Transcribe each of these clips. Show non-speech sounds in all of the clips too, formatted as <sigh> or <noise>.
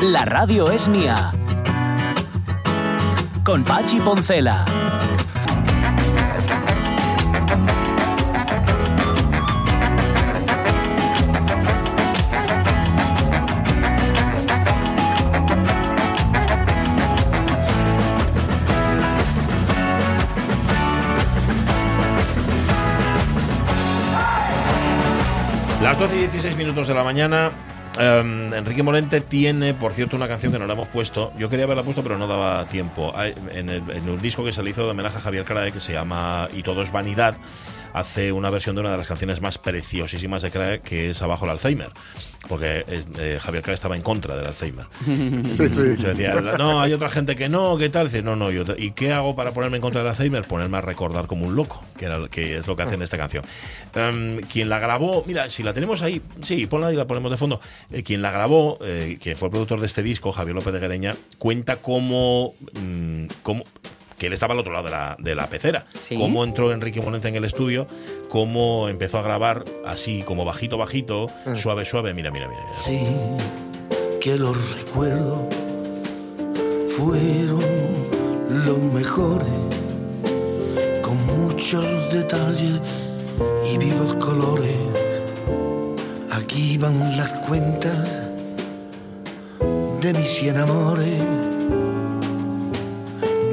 La radio es mía. Con Pachi Poncela. Las 12 y 16 minutos de la mañana. Em, Enrique Morente tiene, por cierto, una canción que no la hemos puesto. Yo quería haberla puesto, pero no daba tiempo. En el, un disco que se le hizo de homenaje a Javier Crae, que se llama Y todo es vanidad, hace una versión de una de las canciones más preciosísimas de Crae, que es Abajo el Alzheimer. Porque eh, Javier Crae estaba en contra del Alzheimer. <laughs> Sí, sí. Decía, no, hay otra gente que no, ¿qué tal? Dice, no, no, yo, ¿y qué hago para ponerme en contra del Alzheimer? Ponerme a recordar como un loco, que, era, que es lo que hace en esta canción. Em, quien la grabó, mira, si la tenemos ahí, sí, ponla y la ponemos de fondo. Eh, quien la grabó, eh, que fue el productor de este disco, Javier López de Gereña, cuenta cómo, mm, cómo que él estaba al otro lado de la, de la pecera. Sí. Cómo entró Enrique Monente en el estudio, cómo empezó a grabar así, como bajito, bajito, suave, suave. Mira, mira, mira. mira. Sí, que los recuerdos fueron los mejores, con muchos detalles y vivos colores. Aquí van las cuentas de mis cien amores.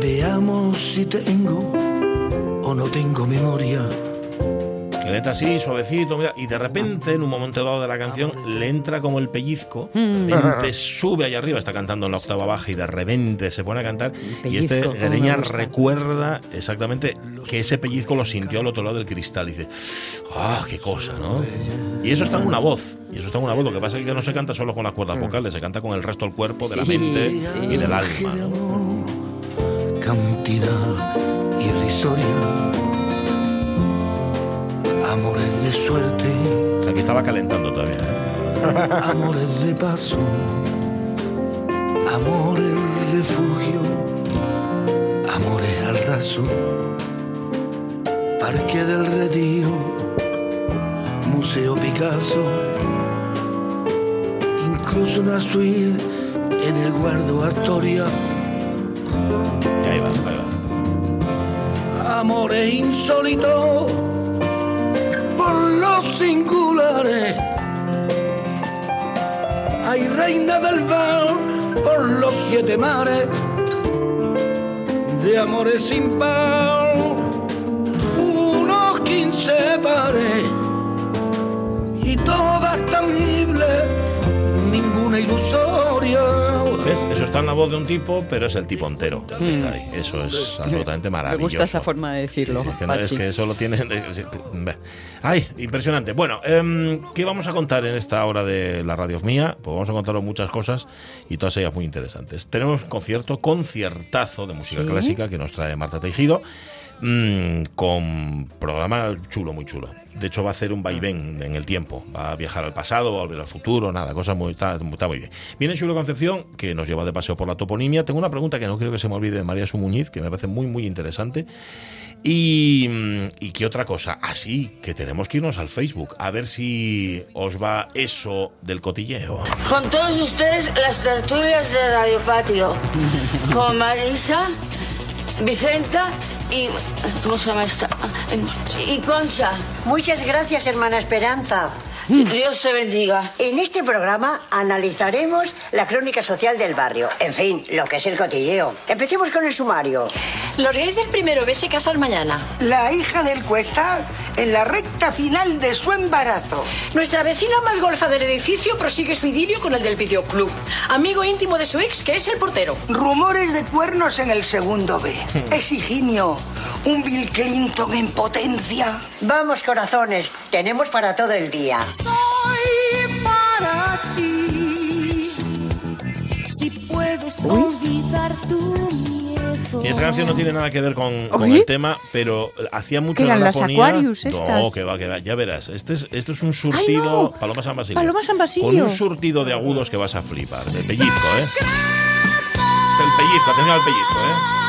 Veamos si tengo o no tengo memoria. Que le entra así, suavecito, mira, y de repente, en un momento dado de la canción, le entra como el pellizco, Mm. de repente sube allá arriba, está cantando en la octava baja y de repente se pone a cantar. Y este pellizco, cómo me Gereña recuerda exactamente que ese pellizco lo sintió al otro lado del cristal. Y dice, ¡ah, qué cosa, ¿no? Y eso está en una voz, y eso está en una voz. Lo que pasa es que no se canta solo con las cuerdas vocales, se canta con el resto del cuerpo, de la Mm. Mente sí. y del de alma. ¿no? Cantidad irrisoria, amores de suerte, que estaba calentando todavía. ¿eh? amores de paso, amores refugio, amores al raso, parque del retiro, museo Picasso, incluso una suite en el guardo Astoria. Y ahí va, ahí va. amores insólitos por los singulares. Hay reina del bar por los siete mares, de amores sin par, unos quince pares, y todas tangibles, En la voz de un tipo, pero es el tipo entero que está ahí. Eso es absolutamente Mm. Me maravilloso. gusta esa forma de decirlo, Es que, no- es que eso lo tienen. ¡Ay! Impresionante. Bueno, em, ¿qué vamos a contar en esta hora de la radio mía? Pues vamos a contaros muchas cosas y todas ellas muy interesantes. Tenemos un concierto, conciertazo de música Sí. clásica que nos trae Marta Tejido. Mm, con programa chulo, muy chulo. De hecho, va a hacer un vaivén en el tiempo. Va a viajar al pasado, va a volver al futuro, nada, cosa muy, está, muy bien. Viene Chulo Concepción, que nos lleva de paseo por la toponimia. Tengo una pregunta que no creo que se me olvide de María Sumuñiz, que me parece muy, muy interesante. Y, mm, y qué otra cosa, así que tenemos que irnos al Facebook a ver si os va eso del cotilleo. Con todos ustedes, las tertulias de Radio Patio. Con Marisa, Vicenta y. ¿Cómo se llama esta? Y Concha. Muchas gracias, hermana Esperanza. Dios te bendiga. En este programa analizaremos la crónica social del barrio. En fin, lo que es el cotilleo. Empecemos con el sumario. Los gays del primero B se casan mañana. La hija del Cuesta en la recta final de su embarazo. Nuestra vecina más golfa del edificio prosigue su idilio con el del videoclub. Amigo íntimo de su ex, que es el portero. Rumores de cuernos en el segundo B. Es Higinio, un Bill Clinton en potencia. Vamos, corazones, tenemos para todo el día. Soy para ti. Si puedes olvidar tu miedo. Y esta canción no tiene nada que ver con, el tema, pero hacía mucho ¿Qué no eran la las ponía. Aquarius No, que va, que va. Ya verás. Este es, esto es un surtido. no! Paloma San Basilio. Paloma San Basilio. Con un surtido de agudos que vas a flipar. De pellizco, ¿eh? El pellizco, atención al pellizco, ¿eh?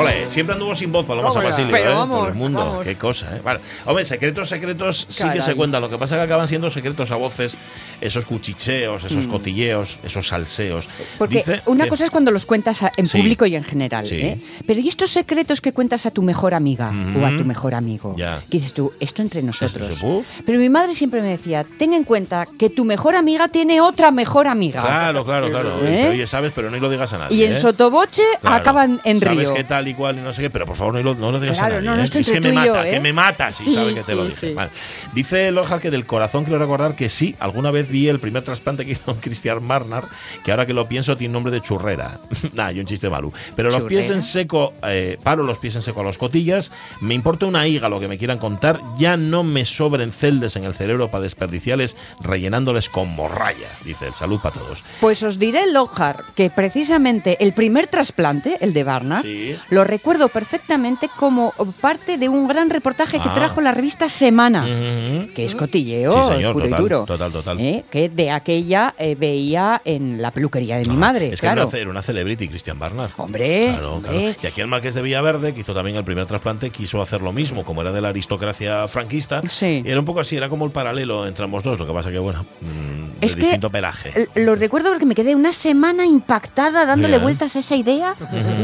Ole, siempre anduvo sin voz Paloma San. Basilio, Pero ¿eh? vamos, Por el mundo, vamos. qué cosa, ¿eh? Vale. Hombre, secretos, secretos sí que se cuentan. Lo que pasa es que acaban siendo secretos a voces, esos cuchicheos, esos cotilleos, esos salseos. Mm. Porque Dice una que- cosa es cuando los cuentas en Sí. público y en general, Sí. ¿eh? Pero ¿y estos secretos que cuentas a tu mejor amiga o a tu mejor amigo? Ya. ¿Qué dices tú? Esto entre nosotros. Pero mi madre siempre me decía, ten en cuenta que tu mejor amiga tiene otra mejor amiga. Claro, claro, claro. <laughs> ¿Eh? Oye, sabes, pero no lo digas a nadie. Y en ¿eh? sotoboche Claro. acaban en Sabes río. qué tal y cual y no sé qué, pero por favor no lo, no lo digas Claro, a nadie. no, no, ¿eh? es que me mata, ¿eh? que me mata si Sí, sabe que te lo dije. sí. Vale. Dice Lorjar que del corazón quiero recordar que sí, alguna vez vi el primer trasplante que hizo <laughs> Christian Barnard, que ahora que lo pienso tiene nombre de churrera. <laughs> nah, yo un chiste malo. Pero los pies en seco, eh, paro los pies en seco a los cotillas, me importa una higa lo que me quieran contar, ya no me sobren celdes en el cerebro para desperdiciarles rellenándoles con morralla, dice el salud para todos. Pues os diré, Lojar, que precisamente el primer trasplante, el de Barnard, Sí. Lo recuerdo perfectamente como parte de un gran reportaje que Ah. trajo la revista Semana. Ujú. que es cotilleo Sí, señor, puro total, y duro. total, total. ¿eh? Que de aquella eh, veía en la peluquería de mi Ah, madre, Es que era claro. una, una celebrity, Cristian Barnard. Hombre, Claro, hombre. claro. Y aquí el Marqués de Villaverde, que hizo también el primer trasplante, quiso hacer lo mismo, como era de la aristocracia franquista. Sí. Y era un poco así, era como el paralelo entre ambos dos. Lo que pasa que, bueno, mm, Es de que distinto pelaje. L- Lo recuerdo porque me quedé una semana impactada dándole Bien. vueltas a esa idea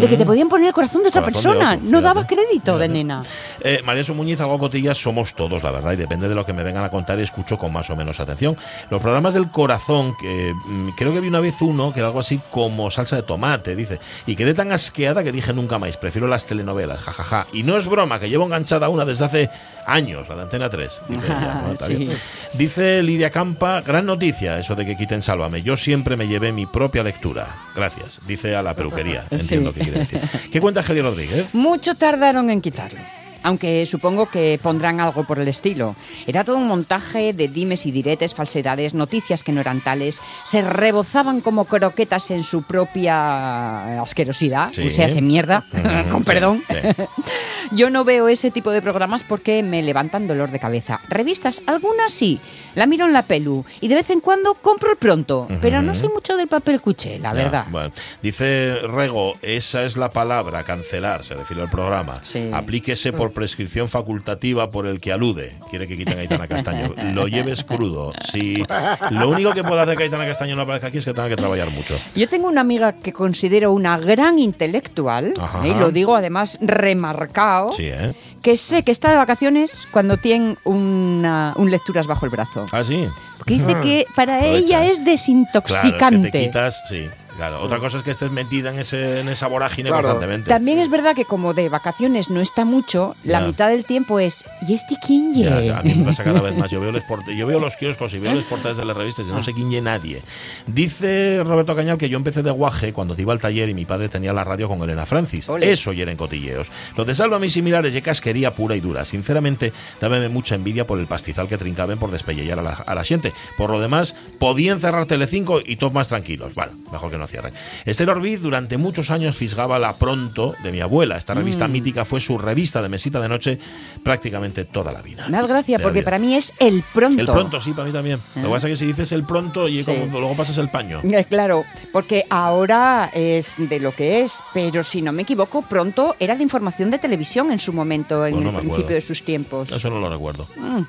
de que te podían poner el corazón de otra Corazón de persona. otro, no daba fíjate. crédito de nena. Eh, María Su Muñiz, algo cotillas, somos todos, la verdad, y depende de lo que me vengan a contar, escucho con más o menos atención. Los programas del corazón, que mm, creo que vi una vez uno que era algo así como salsa de tomate, dice, y quedé tan asqueada que dije nunca más, prefiero las telenovelas, jajaja. Y no es broma, que llevo enganchada una desde hace años, la de Antena 3. <laughs> Dice, ella, ¿no? Está Sí. bien. Dice Lidia Campa, gran noticia eso de que quiten Sálvame. Yo siempre me llevé mi propia lectura. Gracias. Dice a la peluquería. Entiendo Sí. qué quiere decir. <laughs> ¿Qué cuenta Geli Rodríguez? Mucho tardaron en quitarlo. Aunque supongo que pondrán algo por el estilo. Era todo un montaje de dimes y diretes, falsedades, noticias que no eran tales. Se rebozaban como croquetas en su propia asquerosidad. Sí. O sea, se mierda. <laughs> Con sí, perdón. sí. <laughs> Yo no veo ese tipo de programas porque me levantan dolor de cabeza. Revistas, algunas sí. La miro en la pelu. Y de vez en cuando compro el pronto. Pero no soy mucho del papel cuché, la Ya, verdad. bueno. Dice Rego, esa es la palabra, cancelar, se refiere al programa. Sí. Aplíquese por prescripción facultativa por el que alude. Quiere que quiten a Aitana Castaño. Lo lleves crudo. Si lo único que puede hacer que Aitana Castaño no aparezca aquí es que tenga que trabajar mucho. Yo tengo una amiga que considero una gran intelectual, Ajá. ¿eh? y lo digo además remarcado, Sí, ¿eh? que sé que está de vacaciones cuando tiene una, un lecturas bajo el brazo. Ah, sí. Porque dice que para Aprovecha, ella es Claro, es que desintoxicante. te quitas, sí. Claro, otra cosa es que estés metida en, ese, en esa vorágine Claro. constantemente. También es verdad que como de vacaciones no está mucho, la Ya. mitad del tiempo es ¿y este quién ye?". Ya, ya, a mí me pasa cada vez <laughs> más. Yo veo, los yo veo los kioscos y veo los portales de las revistas y no sé quién ye nadie. Dice Roberto Cañal que yo empecé de guaje cuando te iba al taller y mi padre tenía la radio con Elena Francis. Ole. Eso ya eran cotilleos. Lo de Sálvame y similares y casquería pura y dura. Sinceramente, dábame mucha envidia por el pastizal que trincaban por despellellar a la, a la gente. Por lo demás, podían cerrar Telecinco y todos más tranquilos. Bueno, mejor que no cierren. Esther Orbiz durante muchos años fisgaba la Pronto de mi abuela. Esta revista mítica fue su revista de mesita de noche prácticamente toda la vida. Das gracia porque para mí es el pronto. El pronto, sí, para mí también. Lo que pasa es que si dices el pronto y Sí. como luego pasas el paño. Eh, Claro, porque ahora es de lo que es, pero si no me equivoco, pronto era de información de televisión en su momento, en Pues no el principio acuerdo. de sus tiempos. Eso no lo recuerdo.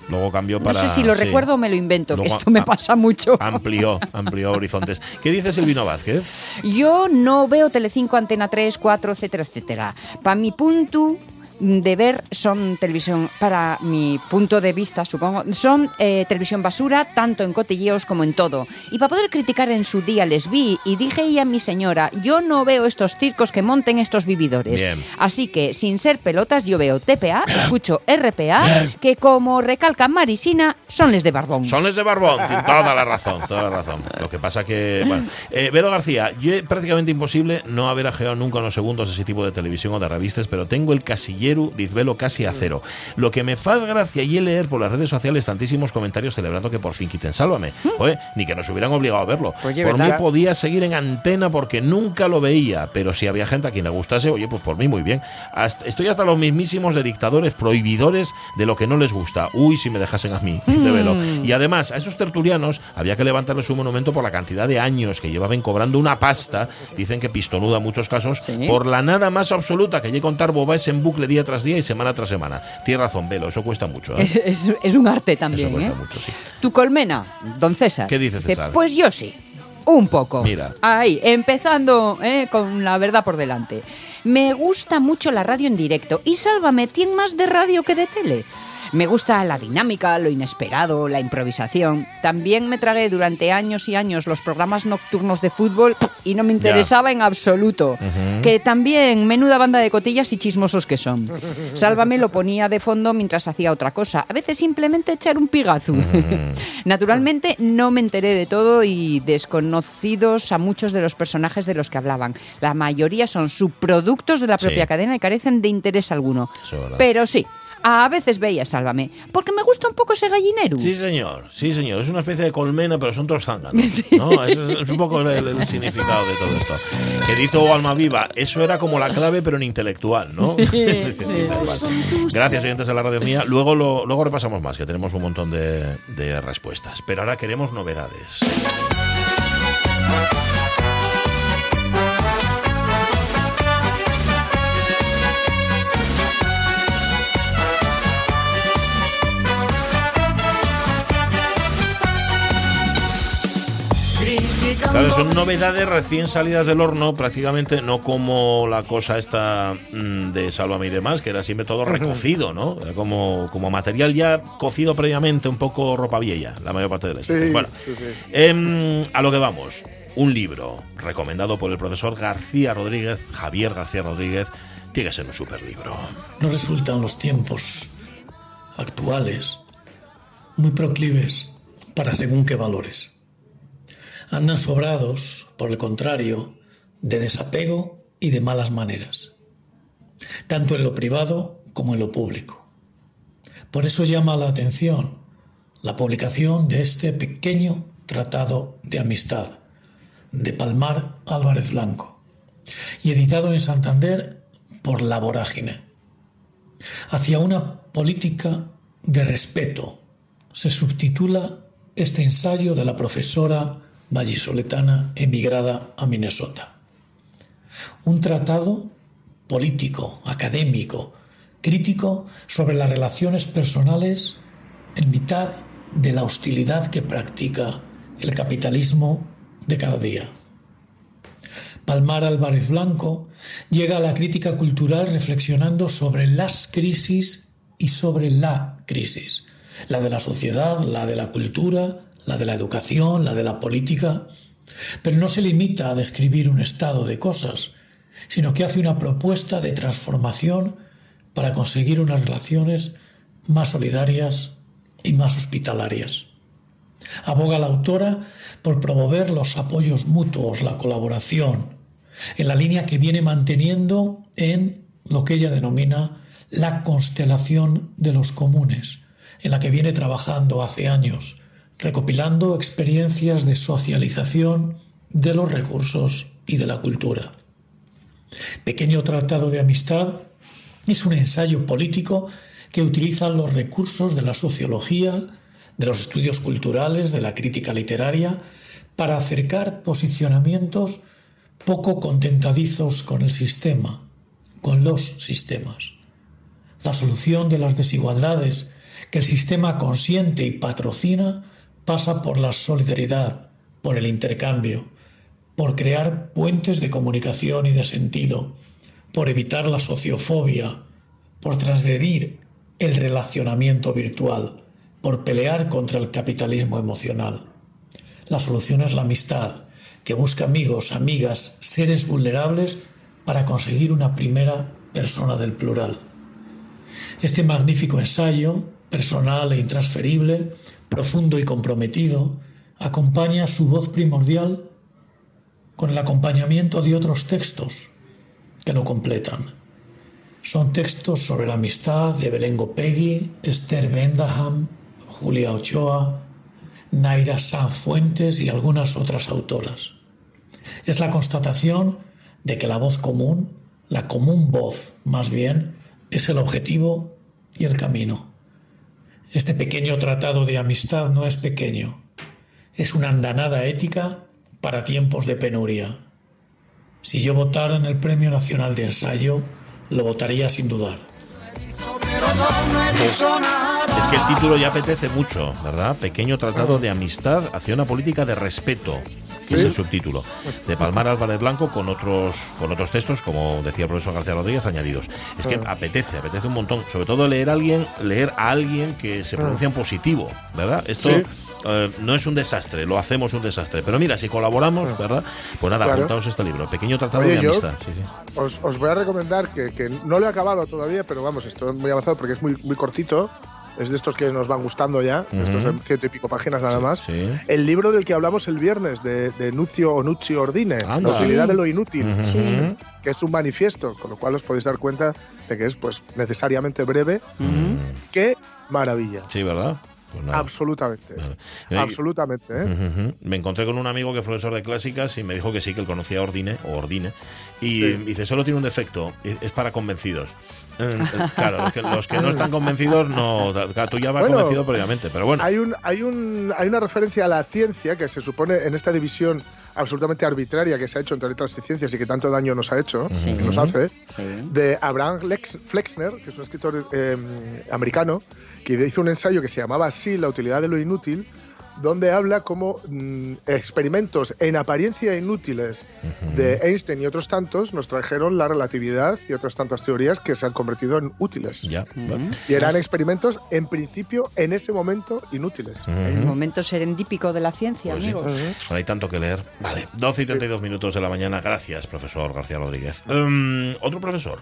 Luego cambió No para. sé si lo sí. recuerdo o me lo invento, que esto me pasa mucho. Amplió, amplió horizontes. ¿Qué dice Silvino Vázquez? Yo no veo Telecinco, Antena 3, 4, etcétera, etcétera. Para mi punto de ver son televisión, para mi punto de vista, supongo, son eh, televisión basura, tanto en cotilleos como en todo. Y para poder criticar en su día les vi y dije ella a mi señora, yo no veo estos circos que monten estos vividores. Bien. Así que, sin ser pelotas, yo veo TPA, escucho RPA, que como recalca Marisina, son les de Barbón. Son les de Barbón, tiene toda la razón, toda la razón. Lo que pasa que, bueno, eh, Vero García, yo prácticamente imposible no haber ajeado nunca unos segundos ese tipo de televisión o de revistas, pero tengo el casillero Yeru, Dizvelo casi a cero. Lo que me fa gracia y leer por las redes sociales tantísimos comentarios celebrando que por fin quiten Sálvame. Oye, ni que nos hubieran obligado a verlo. Oye, por mí ¿verdad? podía seguir en antena porque nunca lo veía, pero si había gente a quien le gustase, oye, pues por mí muy bien. Hasta- estoy hasta los mismísimos de dictadores prohibidores de lo que no les gusta. Uy, si me dejasen a mí, dice Velo. Y además, a esos tertulianos había que levantarles un monumento por la cantidad de años que llevaban cobrando una pasta, dicen que pistonuda en muchos casos, por la nada más absoluta que llegue a contar bobáis en bucle día tras día y semana tras semana. Tienes razón, Velo, eso cuesta mucho. ¿eh? Es, es- es un arte Eso también, cuesta ¿eh? mucho, sí. Tu colmena, don César. ¿Qué dice César? Pues yo sí, un poco. Mira. Ahí, empezando ¿eh? con la verdad por delante. Me gusta mucho la radio en directo y Sálvame tiene más de radio que de tele. Me gusta la dinámica, lo inesperado, la improvisación. También me tragué durante años y años los programas nocturnos de fútbol y no me interesaba en absoluto. Que también menuda banda de cotillas y chismosos que son. Sálvame lo ponía de fondo mientras hacía otra cosa. A veces simplemente echar un pigazo. <laughs> Naturalmente no me enteré de todo y desconocidos a muchos de los personajes de los que hablaban. La mayoría son subproductos de la propia Sí. cadena y carecen de interés alguno. Pero sí, a veces veía Sálvame, porque me gusta un poco ese gallinero. Sí, señor, sí, señor. Es una especie de colmena, pero son dos zánganos. <laughs> ¿no? Ese es, es un poco el, el significado de todo esto. Que oh, Alma Viva, eso era como la clave, pero en intelectual, ¿no? Sí, <laughs> Gracias, oyentes de la radio mía. Luego, lo, luego repasamos más, que tenemos un montón de, de respuestas. Pero ahora queremos novedades. Claro, son novedades recién salidas del horno, prácticamente no como la cosa esta mm, de Sálvame y demás, que era siempre todo recocido, ¿no? Era como, como material ya cocido previamente, un poco ropa vieja, la mayor parte de. Bueno, sí, sí. Em, a lo que vamos. Un libro recomendado por el profesor García Rodríguez, Javier García Rodríguez, tiene que ser un super libro. no resultan los tiempos actuales muy proclives para según qué valores. Andan sobrados, por el contrario, de desapego y de malas maneras, tanto en lo privado como en lo público. Por eso llama la atención la publicación de este pequeño tratado de amistad de Palmar Álvarez Blanco y editado en Santander por La Vorágine. Hacia una política de respeto se subtitula este ensayo de la profesora vallisoletana emigrada a Minnesota. Un tratado político, académico, crítico sobre las relaciones personales en mitad de la hostilidad que practica el capitalismo de cada día. Palmar Álvarez Blanco llega a la crítica cultural reflexionando sobre las crisis y sobre la crisis, la de la sociedad, la de la cultura, la de la educación, la de la política, pero no se limita a describir un estado de cosas, sino que hace una propuesta de transformación para conseguir unas relaciones más solidarias y más hospitalarias. Aboga la autora por promover los apoyos mutuos, la colaboración, en la línea que viene manteniendo en lo que ella denomina la constelación de los comunes, en la que viene trabajando hace años, recopilando experiencias de socialización de los recursos y de la cultura. Pequeño Tratado de Amistad es un ensayo político que utiliza los recursos de la sociología, de los estudios culturales, de la crítica literaria, para acercar posicionamientos poco contentadizos con el sistema, con los sistemas. La solución de las desigualdades que el sistema consiente y patrocina pasa por la solidaridad, por el intercambio, por crear puentes de comunicación y de sentido, por evitar la sociofobia, por transgredir el relacionamiento virtual, por pelear contra el capitalismo emocional. La solución es la amistad, que busca amigos, amigas, seres vulnerables para conseguir una primera persona del plural. Este magnífico ensayo, personal e intransferible, profundo y comprometido, acompaña su voz primordial con el acompañamiento de otros textos que lo completan. Son textos sobre la amistad de Belén Gopegui, Esther Bendaham, Julia Ochoa, Naira Sanz Fuentes y algunas otras autoras. Es la constatación de que la voz común, la común voz más bien, es el objetivo y el camino. Este pequeño tratado de amistad no es pequeño, es una andanada ética para tiempos de penuria. Si yo votara en el Premio Nacional de Ensayo, lo votaría sin dudar. Es que el título ya apetece mucho, ¿verdad? Pequeño tratado de amistad hacia una política de respeto. que Es el subtítulo. De Palmar Álvarez Blanco con otros, con otros textos, como decía el profesor García Rodríguez, añadidos. Es que apetece, apetece un montón. Sobre todo leer a alguien, leer a alguien que se pronuncia en positivo, ¿verdad? Esto Sí. eh, no es un desastre, lo hacemos un desastre. Pero mira, si colaboramos, ¿verdad? Pues nada, Claro. apuntaos este libro. Pequeño tratado Oye, de amistad. Sí, sí. Os, os voy a recomendar que, que no lo he acabado todavía, pero vamos, esto es muy avanzado porque es muy, muy cortito. Es de estos que nos van gustando ya, Ujú. estos en ciento y pico páginas nada más. Sí. El libro del que hablamos el viernes, de, de Nucio o Nuccio Ordine, Anda. La utilidad Sí. de lo inútil, Ujú. Sí. que es un manifiesto, con lo cual os podéis dar cuenta de que es pues necesariamente breve. ¡Qué maravilla! Sí, ¿verdad? Pues nada. Absolutamente. Eh, Absolutamente, ¿eh? Ujú, ujú. Me encontré con un amigo que es profesor de clásicas y me dijo que sí, que él conocía Ordine o Ordine. Y Sí. dice, solo tiene un defecto, es para convencidos. Eh, claro, los que, los que no están convencidos, no. Tú ya vas Bueno, convencido previamente, pero bueno. Hay, un, hay, un, hay una referencia a la ciencia que se supone en esta división absolutamente arbitraria que se ha hecho entre letras y ciencias y que tanto daño nos ha hecho, Sí. que nos hace, Sí. de Abraham Lex- Flexner, que es un escritor eh, americano, que hizo un ensayo que se llamaba así, La utilidad de lo inútil, donde habla como mm, experimentos en apariencia inútiles de Einstein y otros tantos nos trajeron la relatividad y otras tantas teorías que se han convertido en útiles. Ya. Y eran experimentos, en principio, en ese momento, inútiles. El momento serendípico de la ciencia, Pues sí. amigos. Bueno, hay tanto que leer. Vale, 12 y 32 minutos de la mañana. Gracias, profesor García Rodríguez. Em, Otro profesor.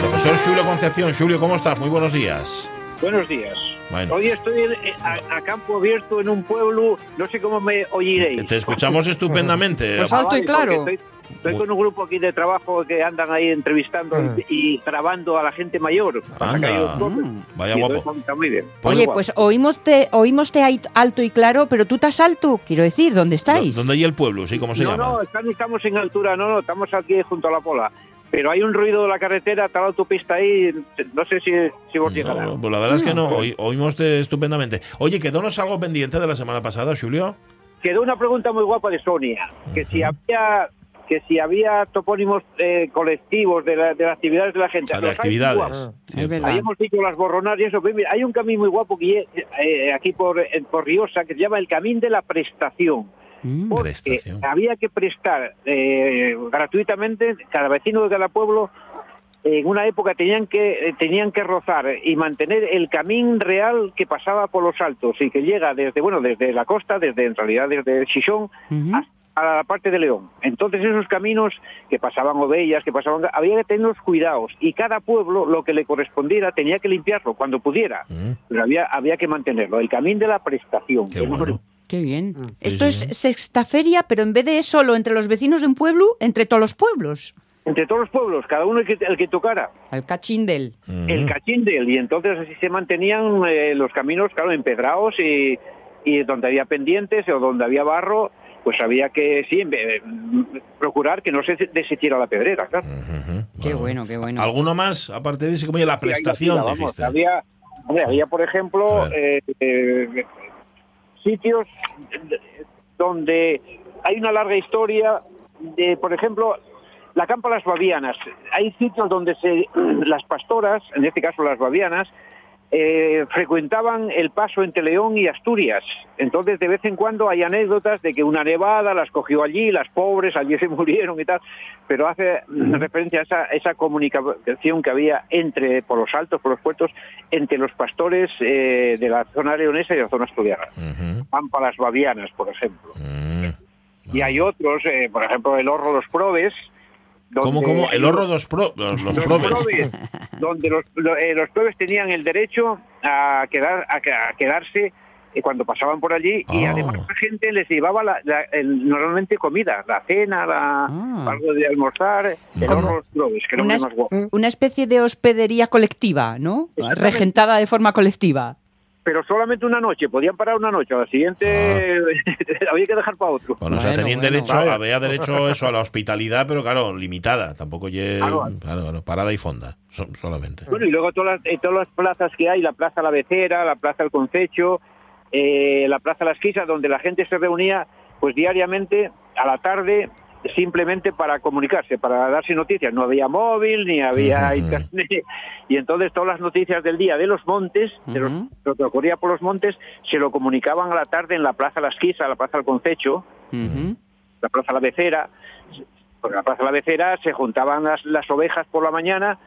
Profesor Julio Concepción. Julio, ¿cómo estás? Muy buenos días. Buenos días. Bueno. Hoy estoy en- eh, a, a campo abierto en un pueblo, no sé cómo me oyiréis. Te escuchamos estupendamente. <laughs> Pues Ah, alto y claro. Estoy, con un grupo aquí de trabajo que andan ahí entrevistando y, y grabando a la gente mayor. Anda. cosas. Vaya guapo. Está muy bien. Oye, pues guapo. oímoste, oímoste ahí alto y claro, pero tú estás alto, quiero decir, ¿dónde estáis? ¿Dónde hay el pueblo? ¿Sí? ¿Cómo se no, llama? no, están- estamos en altura, no, no, estamos aquí junto a la pola. Pero hay un ruido de la carretera, está la autopista ahí, no sé si, si vos. No, pues la verdad es que no, oí- oímos de- estupendamente. Oye, quedónos algo pendiente de la semana pasada, Julio. Quedó una pregunta muy guapa de Sonia, que si había que si había topónimos eh, colectivos de, la- de las actividades de la gente. Ah, de actividades. Cierto. Ahí hemos dicho las borronas y eso. pero mira, hay un camino muy guapo que eh, eh, aquí por, por Riosa que se llama el Camín de la Prestación. Porque Prestación. había que prestar eh, gratuitamente, cada vecino de cada pueblo, en una época tenían que eh, tenían que rozar y mantener el camín real que pasaba por los altos y que llega desde bueno desde la costa, desde en realidad desde Xixón hasta la parte de León. Entonces esos caminos que pasaban ovellas, que pasaban había que tenerlos cuidados y cada pueblo lo que le correspondiera tenía que limpiarlo cuando pudiera, pero había había que mantenerlo. El camín de la prestación. que no- Qué bien. Mm. Esto es sexta feria, pero en vez de solo entre los vecinos de un pueblo, entre todos los pueblos. entre todos los pueblos, cada uno el que, el que tocara. Al cachindel. el cachindel y entonces así se mantenían eh, los caminos claro empedrados y, y donde había pendientes o donde había barro pues había que sí eh, procurar que no se deshiciera la pedrera claro Qué bueno, qué bueno. ¿Alguno más? Aparte de ese, como la Sí, prestación, la tira, vamos. había hombre, había por ejemplo eh, eh, sitios donde hay una larga historia de por ejemplo la campa Las Bavianas. Hay sitios donde se, <clears throat> las pastoras, en este caso las bavianas, eh, frecuentaban el paso entre León y Asturias. Entonces, de vez en cuando hay anécdotas de que una nevada las cogió allí, las pobres allí <laughs> se murieron y tal, pero hace mm, referencia a esa, esa comunicación que había entre, por los altos, por los puertos, entre los pastores eh, de la zona leonesa y la zona asturiana. Pampa Las Bavianas, por ejemplo. Y hay otros, eh, por ejemplo, el Horro Los Probes, ¿Cómo, donde cómo? El horro dos pro, los, los los probes. probes, <laughs> donde los, lo- eh, los probes tenían el derecho a, quedar, a, que- a quedarse eh, cuando pasaban por allí y Ah. además la gente les llevaba la- la- el- normalmente comida, la cena, la, algo de almorzar, el Como horno de los globes, que Una, muy más guapo. una especie de hospedería colectiva, ¿no? Regentada de forma colectiva. Pero solamente una noche, podían parar una noche, a la siguiente <laughs> había que dejar para otro. Bueno, o sea, tenían derecho, había derecho eso a la hospitalidad, pero claro, limitada. Tampoco lle- claro, claro, parada y fonda, so- solamente. Bueno, y luego todas las, eh, todas las plazas que hay, la Plaza La Becera, la Plaza El Concecho, eh, la Plaza Las Quisas, donde la gente se reunía pues diariamente a la tarde simplemente para comunicarse, para darse noticias. No había móvil, ni había internet. <laughs> Y entonces todas las noticias del día de los montes, de los- lo que ocurría por los montes, se lo comunicaban a la tarde en la Plaza Las Quisas, la Plaza El Concecho, la Plaza La Becera. Porque en la Plaza La Becera se juntaban las, las ovejas por la mañana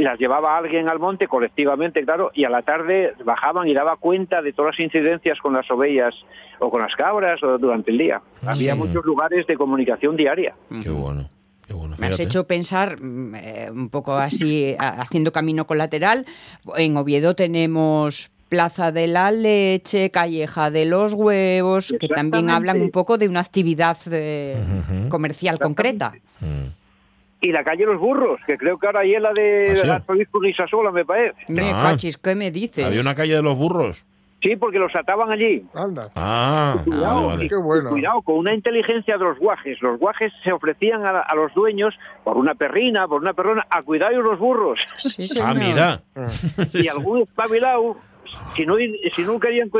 y las llevaba alguien al monte colectivamente, claro, y a la tarde bajaban y daba cuenta de todas las incidencias con las ovejas o con las cabras o durante el día. Había muchos lugares de comunicación diaria. Qué bueno. Me has hecho pensar mm, eh, un poco así, haciendo camino colateral. En Oviedo tenemos Plaza de la Leche, Calleja de los Huevos, que también hablan un poco de una actividad eh, comercial concreta. Y la calle Los Burros, que creo que ahora ahí es la de ¿Ah, sí? Arzobispo Guisasola, me parece. Me Ah. cachis, ¿qué me dices? Había una calle de los burros. Sí, porque los ataban allí. Anda. Ah, Cuidado, vale, vale. y- y cuidado, con una inteligencia de los guajes. Los guajes se ofrecían a, a los dueños por una perrina, por una perrona, a cuidar los burros. Ah, mira. Y algún espabilado, si no, si no querían,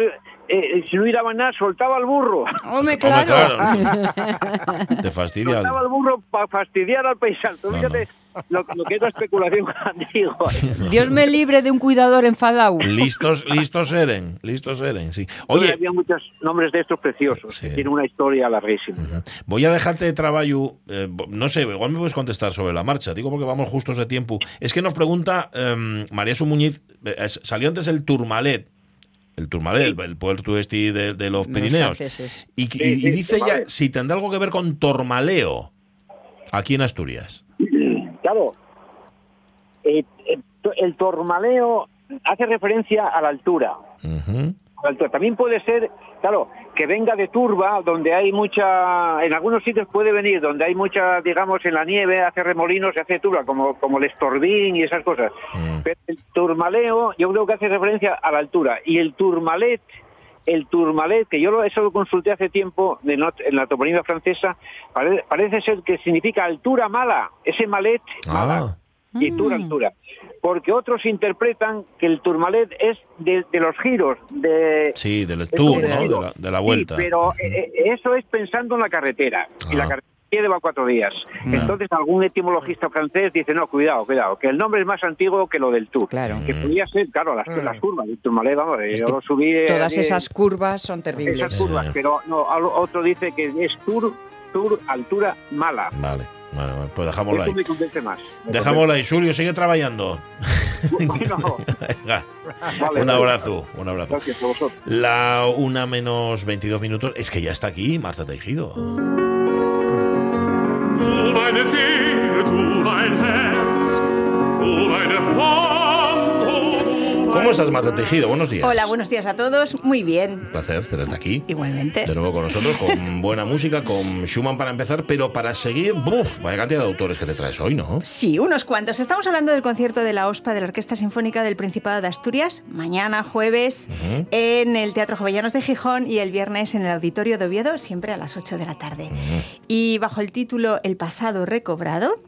eh, si no iban nada, soltaba al burro. Hombre, claro. <laughs> Te fastidia. Soltaba al burro para fastidiar al paisano. Fíjate Lo, lo que es la especulación <laughs> antigua. Dios me libre de un cuidador enfadado. Listos, listos eren, listos eren, sí. Oye, Oye, había muchos nombres de estos preciosos. que Tienen una historia larguísima. voy a dejarte de trabajo, eh, no sé, igual me puedes contestar sobre la marcha, digo porque vamos justos de tiempo. Es que nos pregunta eh, María Su Muñiz, eh, es- salió antes el Turmalet, el Turmalet, el, el puerto este de, de los Pirineos. franceses. Y, y- Sí, y sí, dice ella Turmalet. si tendrá algo que ver con Tormaleo, aquí en Asturias. Claro, eh, eh, el tormaleo hace referencia a la altura. Ujú. A la altura. También puede ser, claro, que venga de turba, donde hay mucha, en algunos sitios puede venir, donde hay mucha, digamos, en la nieve, hace remolinos, se hace turba, como, como el estorbín y esas cosas. Pero el turmaleo, yo creo que hace referencia a la altura. Y el turmalet, el turmalet, que yo lo, eso lo consulté hace tiempo en la toponimia francesa, pare- parece ser que significa altura mala, ese malet mala. Y tur, altura. Porque otros interpretan que el turmalet es de, de los giros, de, Sí, del tour, como ¿no? De la, de la Sí, vuelta. pero eh, eh, eso es pensando en la carretera. Y la Ah. carretera lleva cuatro días. Entonces algún etimologista francés dice, no, cuidado, cuidado, que el nombre es más antiguo que lo del tour. Claro. Que podía ser, claro, las, Mm. las curvas. El turmalet, vamos, Es yo lo subí... eh, Todas eh, esas curvas son terribles. esas curvas, pero no, otro dice que es tour, tour, altura mala. Vale, bueno, bueno, pues dejámoslo Eso ahí. me convence más. Me Dejámoslo ahí. Julio, sigue trabajando. Bueno, <laughs> Venga, <laughs> vale, un vale. abrazo, un abrazo. Gracias a vosotros. La una menos 22 minutos. Es que ya está aquí Marta Tejido. Du meine Seele, du mein Herz, du meine Fang, ¿Cómo estás, Marta Tejido? Buenos días. Hola, buenos días a todos. Muy bien. Un placer tenerte aquí. Igualmente. De nuevo con nosotros, con <laughs> buena música, con Schumann para empezar, pero para seguir, ¡buf! vaya cantidad de autores que te traes hoy, ¿no? Sí, unos cuantos. Estamos hablando del concierto de la OSPA de la Orquesta Sinfónica del Principado de Asturias, mañana jueves Ujú. en el Teatro Jovellanos de Gijón y el viernes en el Auditorio de Oviedo, siempre a las 8 de la tarde. Y bajo el título El pasado recobrado,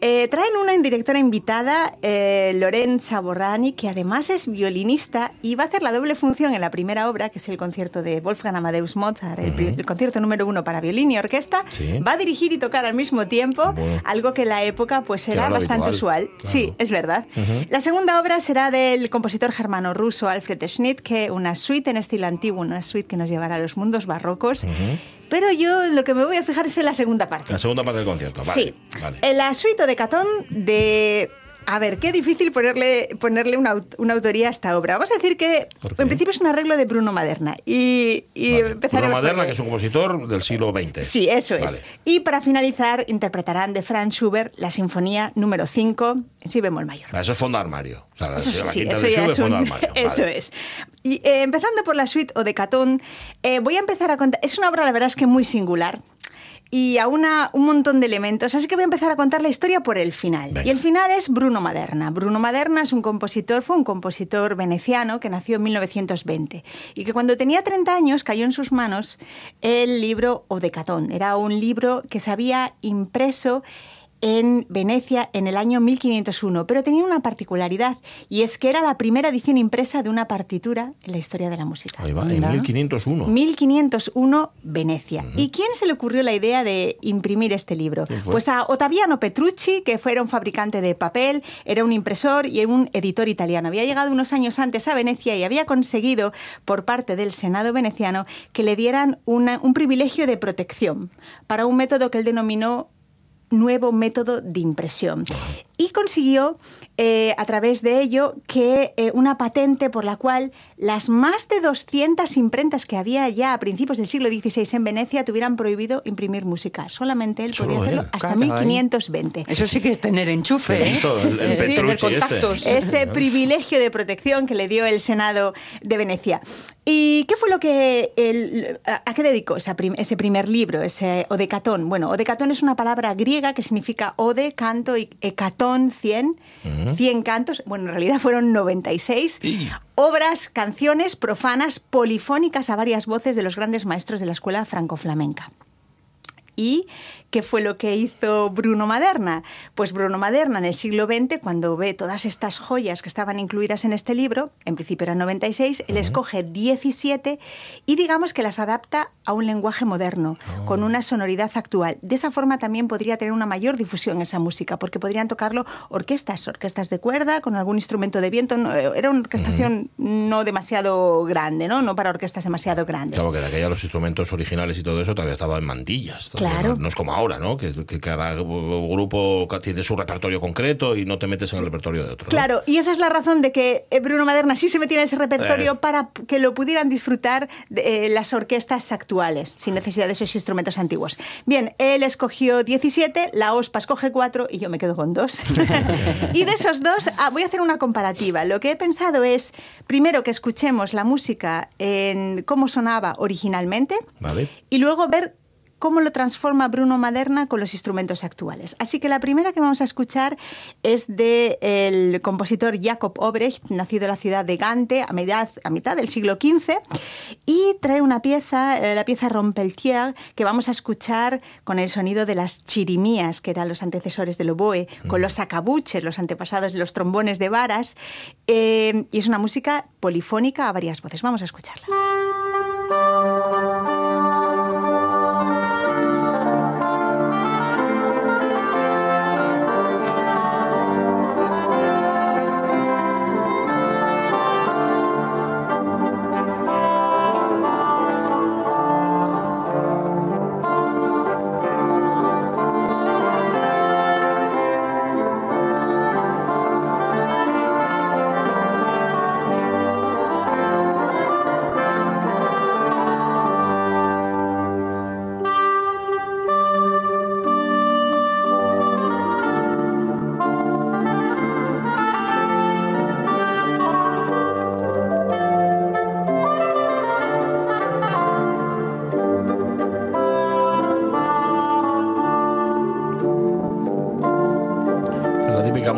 eh, traen una directora invitada, eh, Lorenza Borrani, que además es violinista y va a hacer la doble función en la primera obra, que es el concierto de Wolfgang Amadeus Mozart, el, concierto número uno para violín y orquesta. Sí. Va a dirigir y tocar al mismo tiempo, Bueno. algo que en la época pues era bastante habitual, usual. Sí, es verdad. La segunda obra será del compositor germano-ruso Alfred Schnitt, que una suite en estilo antiguo, una suite que nos llevará a los mundos barrocos. Pero yo lo que me voy a fijar es en la segunda parte. La segunda parte del concierto. Vale, Sí. vale. En la suite de Catón de A ver, qué difícil ponerle, ponerle una, una autoría a esta obra. Vamos a decir que en principio es un arreglo de Bruno Maderna. Y, y Bruno por Maderna, que es un compositor del siglo XX. Sí, eso es. Y para finalizar, interpretarán de Franz Schubert la Sinfonía número 5 en si bemol mayor. Eso es fondo armario. O sea, la, Eso la sí, quinta eso de ya Schubert, es un- fondo armario. <laughs> Eso Vale. es. Y eh, empezando por la suite o de Catón, eh, voy a empezar a contar. Es una obra, la verdad es que muy singular. Y a una, un montón de elementos. Así que voy a empezar a contar la historia por el final. Y el final es Bruno Maderna. Bruno Maderna es un compositor, fue un compositor veneciano que nació en 1920 y que cuando tenía 30 años cayó en sus manos el libro Odecatón. Era un libro que se había impreso en Venecia en el año 1501, pero tenía una particularidad y es que era la primera edición impresa de una partitura en la historia de la música. Ahí va, en 1501. 1501, Venecia. ¿Y quién se le ocurrió la idea de imprimir este libro? ¿Quién fue? Pues a Ottaviano Petrucci, que fuera un fabricante de papel, era un impresor y un editor italiano. Había llegado unos años antes a Venecia y había conseguido, por parte del Senado veneciano, que le dieran una- un privilegio de protección para un método que él denominó nuevo método de impresión. Y consiguió, eh, a través de ello, que eh, una patente por la cual las más de 200 imprentas que había ya a principios del siglo XVI en Venecia tuvieran prohibido imprimir música. Solamente él Solo podía hacerlo él. hasta Caray. 1520. Eso sí que es tener enchufe, ¿eh? Listo, el- el Sí, sí, este. Ese privilegio de protección que le dio el Senado de Venecia. ¿Y qué fue lo que el- a, qué dedicó esa prim- ese primer libro, ese Odecatón? Bueno, Odecatón es una palabra griega que significa ode, canto y hecatón, 100, 100 cantos. Bueno, en realidad fueron 96 obras, canciones profanas, polifónicas a varias voces de los grandes maestros de la escuela franco-flamenca. ¿Y qué fue lo que hizo Bruno Maderna? Pues Bruno Maderna en el siglo XX, cuando ve todas estas joyas que estaban incluidas en este libro, en principio eran 96, él escoge 17 y digamos que las adapta a un lenguaje moderno, con una sonoridad actual. De esa forma también podría tener una mayor difusión esa música, porque podrían tocarlo orquestas, orquestas de cuerda, con algún instrumento de viento. No, Era una orquestación no demasiado grande, ¿no? No para orquestas demasiado grandes. Claro, que de aquella los instrumentos originales y todo eso todavía estaba en mandillas. Todavía Claro. No, no es como ahora, ¿no? Que, que cada grupo tiene su repertorio concreto y no te metes en el repertorio de otro. ¿no? Claro, y esa es la razón de que eh, Bruno Maderna sí se metía en ese repertorio Eh. para que lo pudieran disfrutar de, eh, las orquestas actuales, sin necesidad de esos instrumentos antiguos. Bien, él escogió 17, la OSPA escoge 4 y yo me quedo con dos. <laughs> y de esos dos, ah, voy a hacer una comparativa. Lo que he pensado es, primero, que escuchemos la música en cómo sonaba originalmente Vale. y luego ver cómo lo transforma Bruno Maderna con los instrumentos actuales. Así que la primera que vamos a escuchar es del compositor Jacob Obrecht, nacido en la ciudad de Gante a, mitad- a mitad del siglo XV, y trae una pieza, eh, la pieza Rompeltier, que vamos a escuchar con el sonido de las chirimías, que eran los antecesores del oboe, con los sacabuches, los antepasados de los trombones de varas, eh, y es una música polifónica a varias voces. Vamos a escucharla.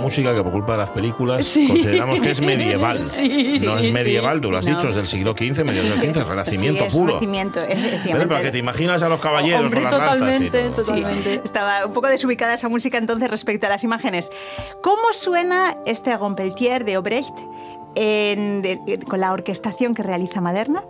Música que por culpa de las películas consideramos que es <laughs> medieval. Sí, no sí, es medieval, sí. tú lo has No. dicho, es del siglo XV, mediados del XV, renacimiento Sí, es puro. Renacimiento, efectivamente. Para que te imaginas a los caballeros Hombre, con las lanzas totalmente, todo. totalmente. Estaba un poco desubicada esa música entonces respecto a las imágenes. ¿Cómo suena este Gompeltier de Obrecht en- de- con la orquestación que realiza Maderna?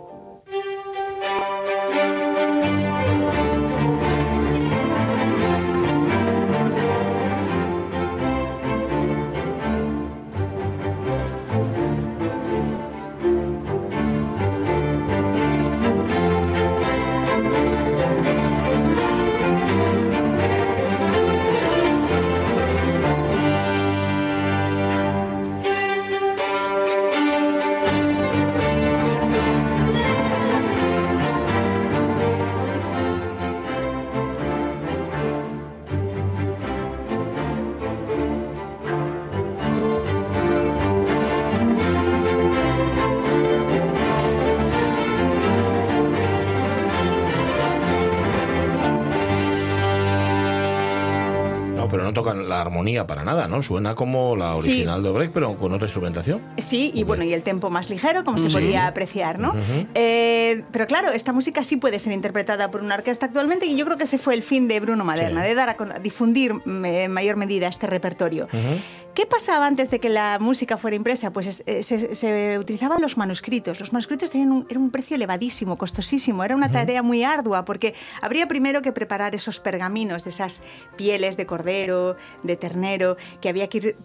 La armonía para nada, ¿no? Suena como la Sí. original de Brecht, pero con otra instrumentación. Sí, y bueno, y el tempo más ligero, como se Sí. podía apreciar, ¿no? Eh, pero claro, esta música sí puede ser interpretada por una orquesta actualmente y yo creo que ese fue el fin de Bruno Maderna, Sí. de dar a, difundir mm, en mayor medida este repertorio. ¿Qué pasaba antes de que la música fuera impresa? Pues es- eh, se, se utilizaban los manuscritos. Los manuscritos tenían un, era un precio elevadísimo, costosísimo. Era una tarea muy ardua porque habría primero que preparar esos pergaminos, de esas pieles de cordero, de ternero, que había que ir,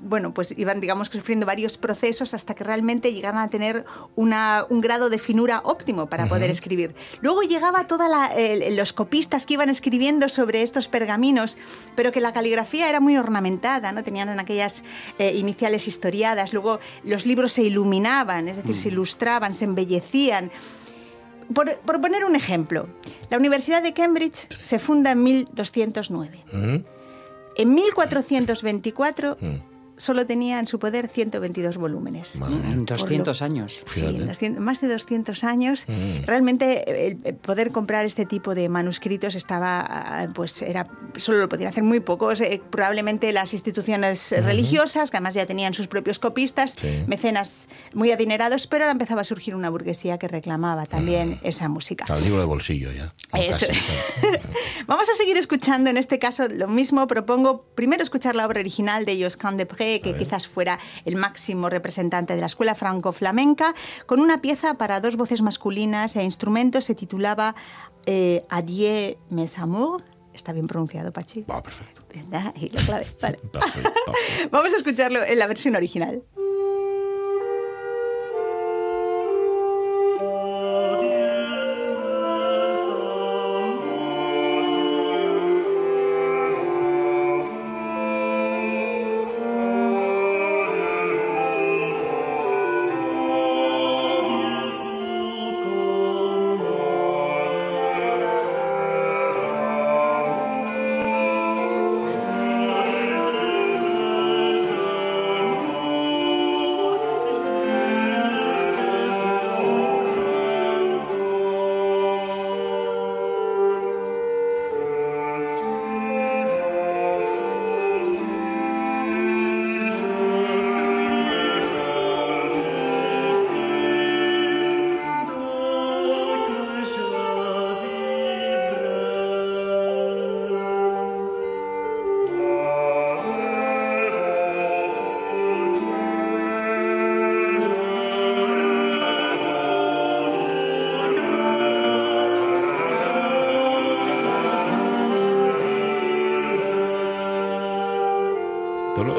bueno, pues iban, digamos, sufriendo varios procesos hasta que realmente llegaban a tener una- un grado de finura óptimo para poder Ujú. escribir. Luego llegaba toda la- el- los copistas que iban escribiendo sobre estos pergaminos, pero que la caligrafía era muy ornamentada, ¿no? Tenían en aquellas eh, iniciales historiadas. Luego los libros se iluminaban, es decir, se ilustraban, se embellecían. Por, por poner un ejemplo, la Universidad de Cambridge se funda en 1209. Ujú. En 1424 Mm. Solo tenía en su poder 122 volúmenes. En 200 años. Sí, en 200 más de 200 años. Mm. Realmente el, poder comprar este tipo de manuscritos estaba, ah, pues era, solo lo podían hacer muy pocos. eh, probablemente las instituciones Ujú. religiosas, que además ya tenían sus propios copistas, Sí. mecenas muy adinerados, pero ahora empezaba a surgir una burguesía que reclamaba también esa música. Al libro de bolsillo ya. Eso. <laughs> Vamos a seguir escuchando, en este caso lo mismo, propongo primero escuchar la obra original de Josquin de Pré, que quizás fuera el máximo representante de la escuela franco-flamenca, con una pieza para dos voces masculinas e instrumentos, se titulaba eh, Adieu mes amours. Está bien pronunciado, Pachi. Va, perfecto. ¿Verdad? Y la clave. Vale. Perfecto. <laughs> Vamos a escucharlo en la versión original.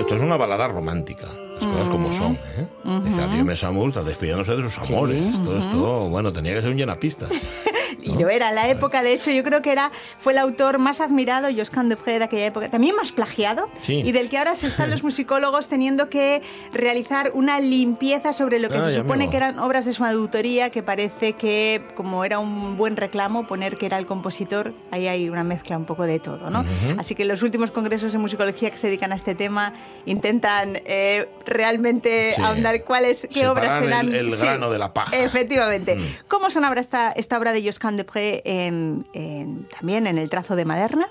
Esto, es una balada romántica, las cosas como son. ¿eh? Dice, adiós, mes amours, está despidiéndose de sus amores. Esto, esto, bueno, tenía que ser un llenapistas. <laughs> Y lo era, en la época, de hecho, yo creo que era fue el autor más admirado, Josquin de Pré, de aquella época, también más plagiado, Sí. y del que ahora se están los <laughs> musicólogos teniendo que realizar una limpieza sobre lo que Ay, se supone que eran obras de su autoría, que parece que, como era un buen reclamo, poner que era el compositor, ahí hay una mezcla un poco de todo, ¿no? Ujú. Así que los últimos congresos de musicología que se dedican a este tema intentan eh, realmente Sí. ahondar cuáles, qué obras Separar eran... el, el Sí. grano de la paja. Efectivamente. Mm. ¿Cómo sonaba esta, esta obra de Josquin también en el trazo de Maderna?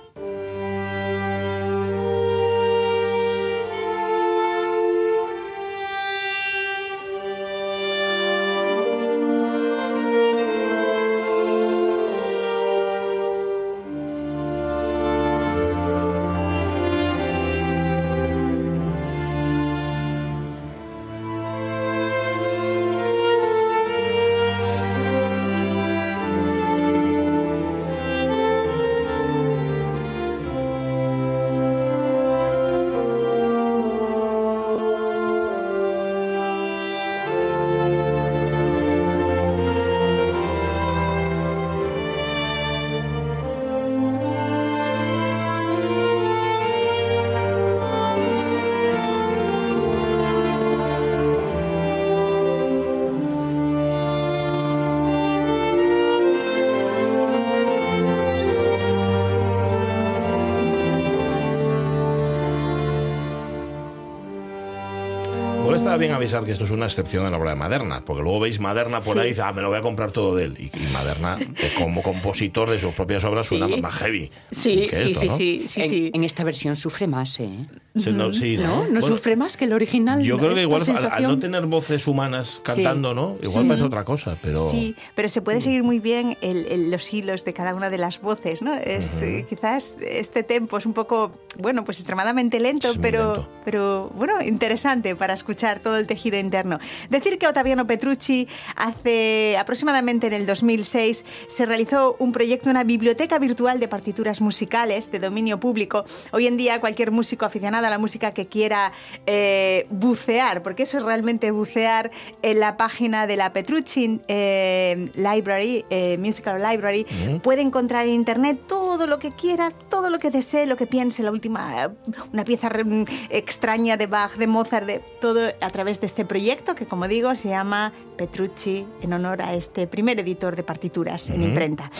Avisar que esto es una excepción en la obra de Maderna, porque luego veis Maderna por Sí. ahí y dice, ah, me lo voy a comprar todo de él. Y, y Maderna, como compositor de sus propias obras, suena Sí. más heavy. Sí, que sí, esto, sí, ¿no? sí, sí, en, sí. en esta versión sufre más, ¿eh? Sí, no, sí, ¿No? ¿no? ¿No Bueno, sufre más que el original? Yo creo que igual al- al, sensación? no tener voces humanas cantando, ¿no? Igual Sí. parece otra cosa, pero... Sí, pero se puede seguir muy bien el- el- los hilos de cada una de las voces, ¿no? Es, Ujú. eh, quizás este tempo es un poco, bueno, pues extremadamente lento, Es pero, lento. pero bueno, interesante para escuchar todo el tejido interno. Decir que Ottaviano Petrucci hace aproximadamente en el 2006 se realizó un proyecto, una biblioteca virtual de partituras musicales de dominio público. Hoy en día cualquier músico aficionado a la música que quiera eh, bucear, porque eso es realmente bucear en la página de la Petrucci eh, Library, eh, Musical Library, Ujú. puede encontrar en internet todo lo que quiera, todo lo que desee, lo que piense, la última, una pieza re- extraña de Bach, de Mozart, de todo a través de este proyecto que, como digo, se llama Petrucci en honor a este primer editor de partituras en Ujú. imprenta.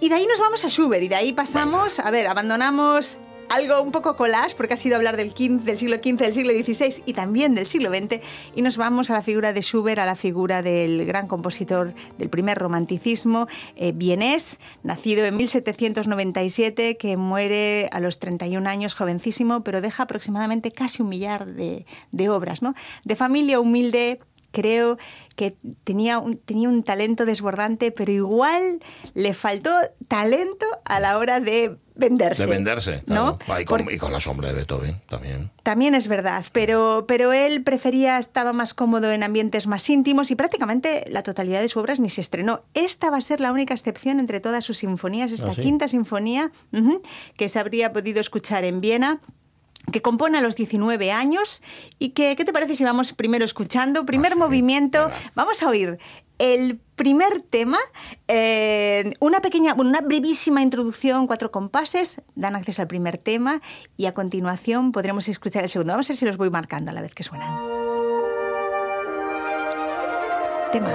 Y de ahí nos vamos a Schubert y de ahí pasamos, a ver, abandonamos algo un poco collage, porque ha sido hablar del, siglo XV, del siglo XVI y también del siglo XX, y nos vamos a la figura de Schubert, a la figura del gran compositor del primer romanticismo, eh, nacido en 1797, que muere a los 31 años, jovencísimo, pero deja aproximadamente casi un millar de, obras, ¿no? De familia humilde, creo que tenía tenía un talento desbordante, pero igual le faltó talento a la hora de venderse. De venderse, ¿no? Ah, y, con, y con la sombra de Beethoven también. También es verdad, pero, pero él prefería, estaba más cómodo en ambientes más íntimos y prácticamente la totalidad de sus obras ni se estrenó. Esta va a ser la única excepción entre todas sus sinfonías, esta ¿Ah, sí? quinta sinfonía que se habría podido escuchar en Viena que compone a los 19 años y que, ¿qué te parece si vamos primero escuchando? Primer movimiento, vamos a oír el primer tema, eh, una pequeña, una brevísima introducción, cuatro compases, dan acceso al primer tema y a continuación podremos escuchar el segundo. Vamos a ver si los voy marcando a la vez que suenan. Tema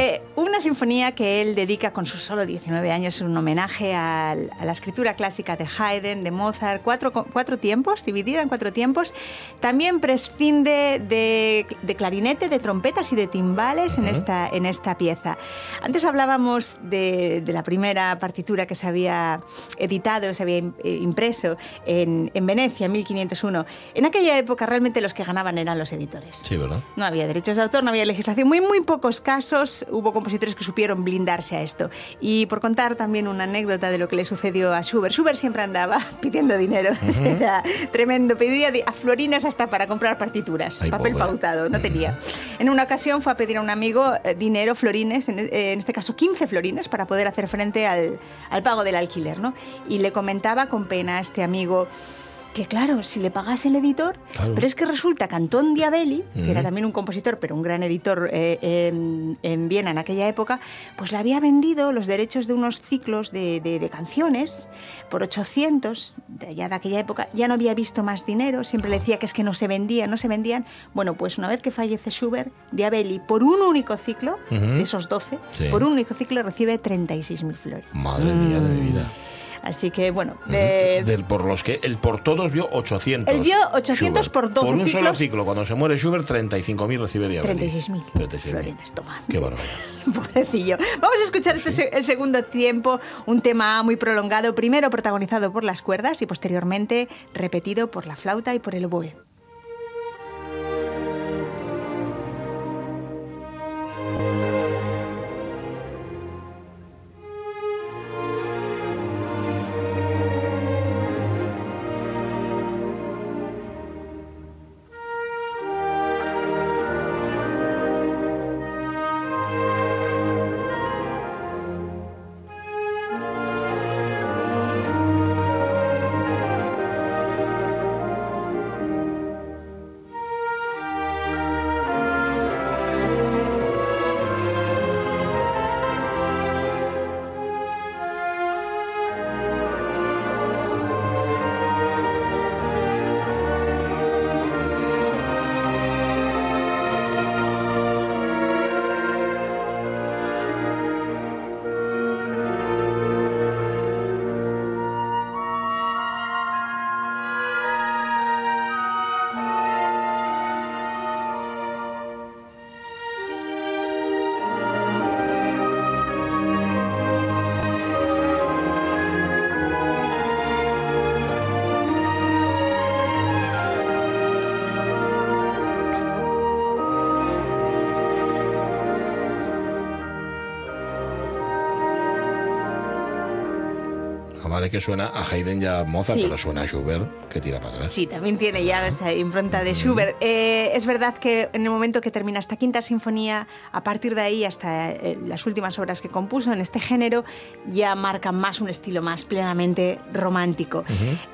Eh, una sinfonía que él dedica con sus solo 19 años, un homenaje al- a la escritura clásica de Haydn, de Mozart, cuatro, cuatro tiempos, dividida en cuatro tiempos. También prescinde de, de clarinete, de trompetas y de timbales en, Ujú. esta, en esta pieza. Antes hablábamos de, de la primera partitura que se había editado, se había eh, impreso en, en Venecia, en 1501. En aquella época realmente los que ganaban eran los editores. Sí, ¿verdad? No había derechos de autor, no había legislación. Muy, muy pocos casos hubo compositores que supieron blindarse a esto. Y por contar también una anécdota de lo que le sucedió a Schubert. Schubert siempre andaba <laughs> pidiendo dinero. Ujú. <laughs> Era tremendo. Pedía a florines hasta para comprar partituras. Ay, papel pobre. pautado, no tenía. En una ocasión fue a pedir a un amigo eh, dinero, florines, en, eh, en este caso 15 florines, para poder hacer frente al, al pago del alquiler. ¿no? Y le comentaba con pena a este amigo que claro, si le pagase el editor, Claro. pero es que resulta que Antón Diabelli, que era también un compositor, pero un gran editor eh, en, en Viena en aquella época, pues le había vendido los derechos de unos ciclos de, de- de canciones por 800, de ya de aquella época, ya no había visto más dinero, siempre le decía que es que no se vendían, no se vendían. Bueno, pues una vez que fallece Schubert, Diabelli, por un único ciclo, de esos 12, Sí. por un único ciclo recibe 36.000 flores. Madre mía de mi vida. Así que, bueno, eh, Del por los que el por todos vio 800. Él vio 800 Schubert. por 12 Por un solo ciclos. ciclo. Cuando se muere Schubert, 35.000 recibe Diabelli. 36.000 36.000. Qué barbaridad. <laughs> Pobrecillo. Vamos a escuchar este se- el segundo tiempo, un tema muy prolongado, primero protagonizado por las cuerdas y posteriormente repetido por la flauta y por el oboe. Vale que suena a Haydn y a Mozart, Sí. pero suena a Schubert que tira para atrás. Sí, también tiene ya esa impronta de Schubert. Eh, es verdad que en el momento que termina esta quinta sinfonía, a partir de ahí hasta eh, las últimas obras que compuso en este género, ya marcan más un estilo más plenamente romántico.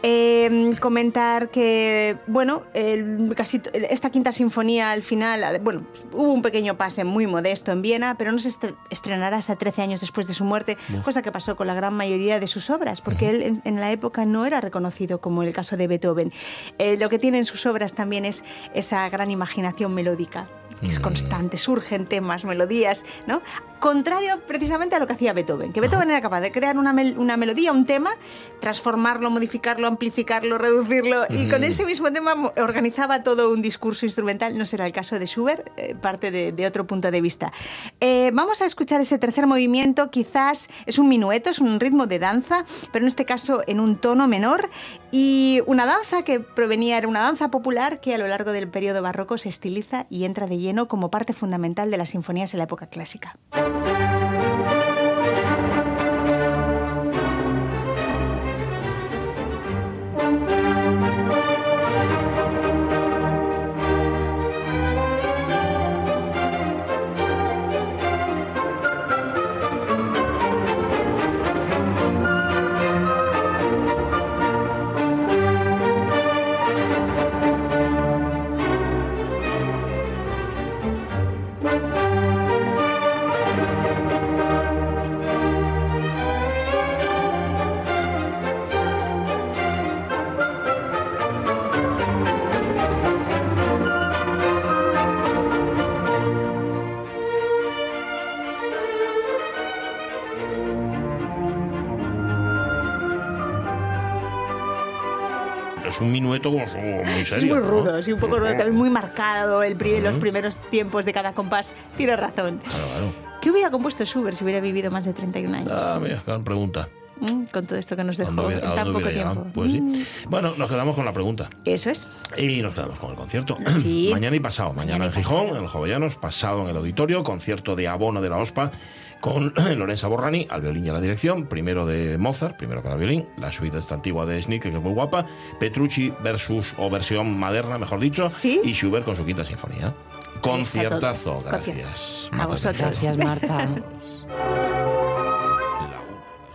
Eh, comentar que, bueno, el- casi esta quinta sinfonía al final, bueno, hubo un pequeño pase muy modesto en Viena, pero no se estre- estrenará hasta 13 años después de su muerte, cosa que pasó con la gran mayoría de sus obras, porque él en, en la época no era reconocido como el caso de Beethoven. Eh, lo que tiene en sus obras también es esa gran imaginación melódica que es constante, surgen temas, melodías, ¿no? Contrario precisamente a lo que hacía Beethoven, que Beethoven era capaz de crear una, mel- una melodía, un tema, transformarlo, modificarlo, amplificarlo, reducirlo, y con ese mismo tema organizaba todo un discurso instrumental. No será el caso de Schubert, eh, parte de, de otro punto de vista. Eh, vamos a escuchar ese tercer movimiento, quizás es un minueto, es un ritmo de danza, pero en este caso en un tono menor, y una danza que provenía, era una danza popular que a lo largo del periodo barroco se estiliza y entra de lleno como parte fundamental de las sinfonías en la época clásica. Es un minueto como muy Es serio. muy ¿no? rudo, sí, un poco rudo, también muy marcado el pri- los Ujú. primeros tiempos de cada compás. Tienes razón. Claro, claro. ¿Qué hubiera compuesto Schubert si hubiera vivido más de 31 años? Ah, mira, gran pregunta. mm, con todo esto que nos ¿A dejó dónde en tan poco tiempo. Pues sí. Mm, Bueno, nos quedamos con la pregunta. Eso es. Y nos quedamos con el concierto. <clears throat> Sí. Mañana y pasado. Mañana, en Gijón, en el Jovellanos, pasado en el auditorio, concierto de abono de la OSPA con <clears throat> Lorenza Borrani al violín y a la dirección, primero de Mozart, primero para violín, la suite esta antigua de Sneak, que es muy guapa, Petrucci versus, o versión moderna, mejor dicho, y Schubert con su quinta sinfonía. Conciertazo, gracias. A vosotros. Gracias, Marta.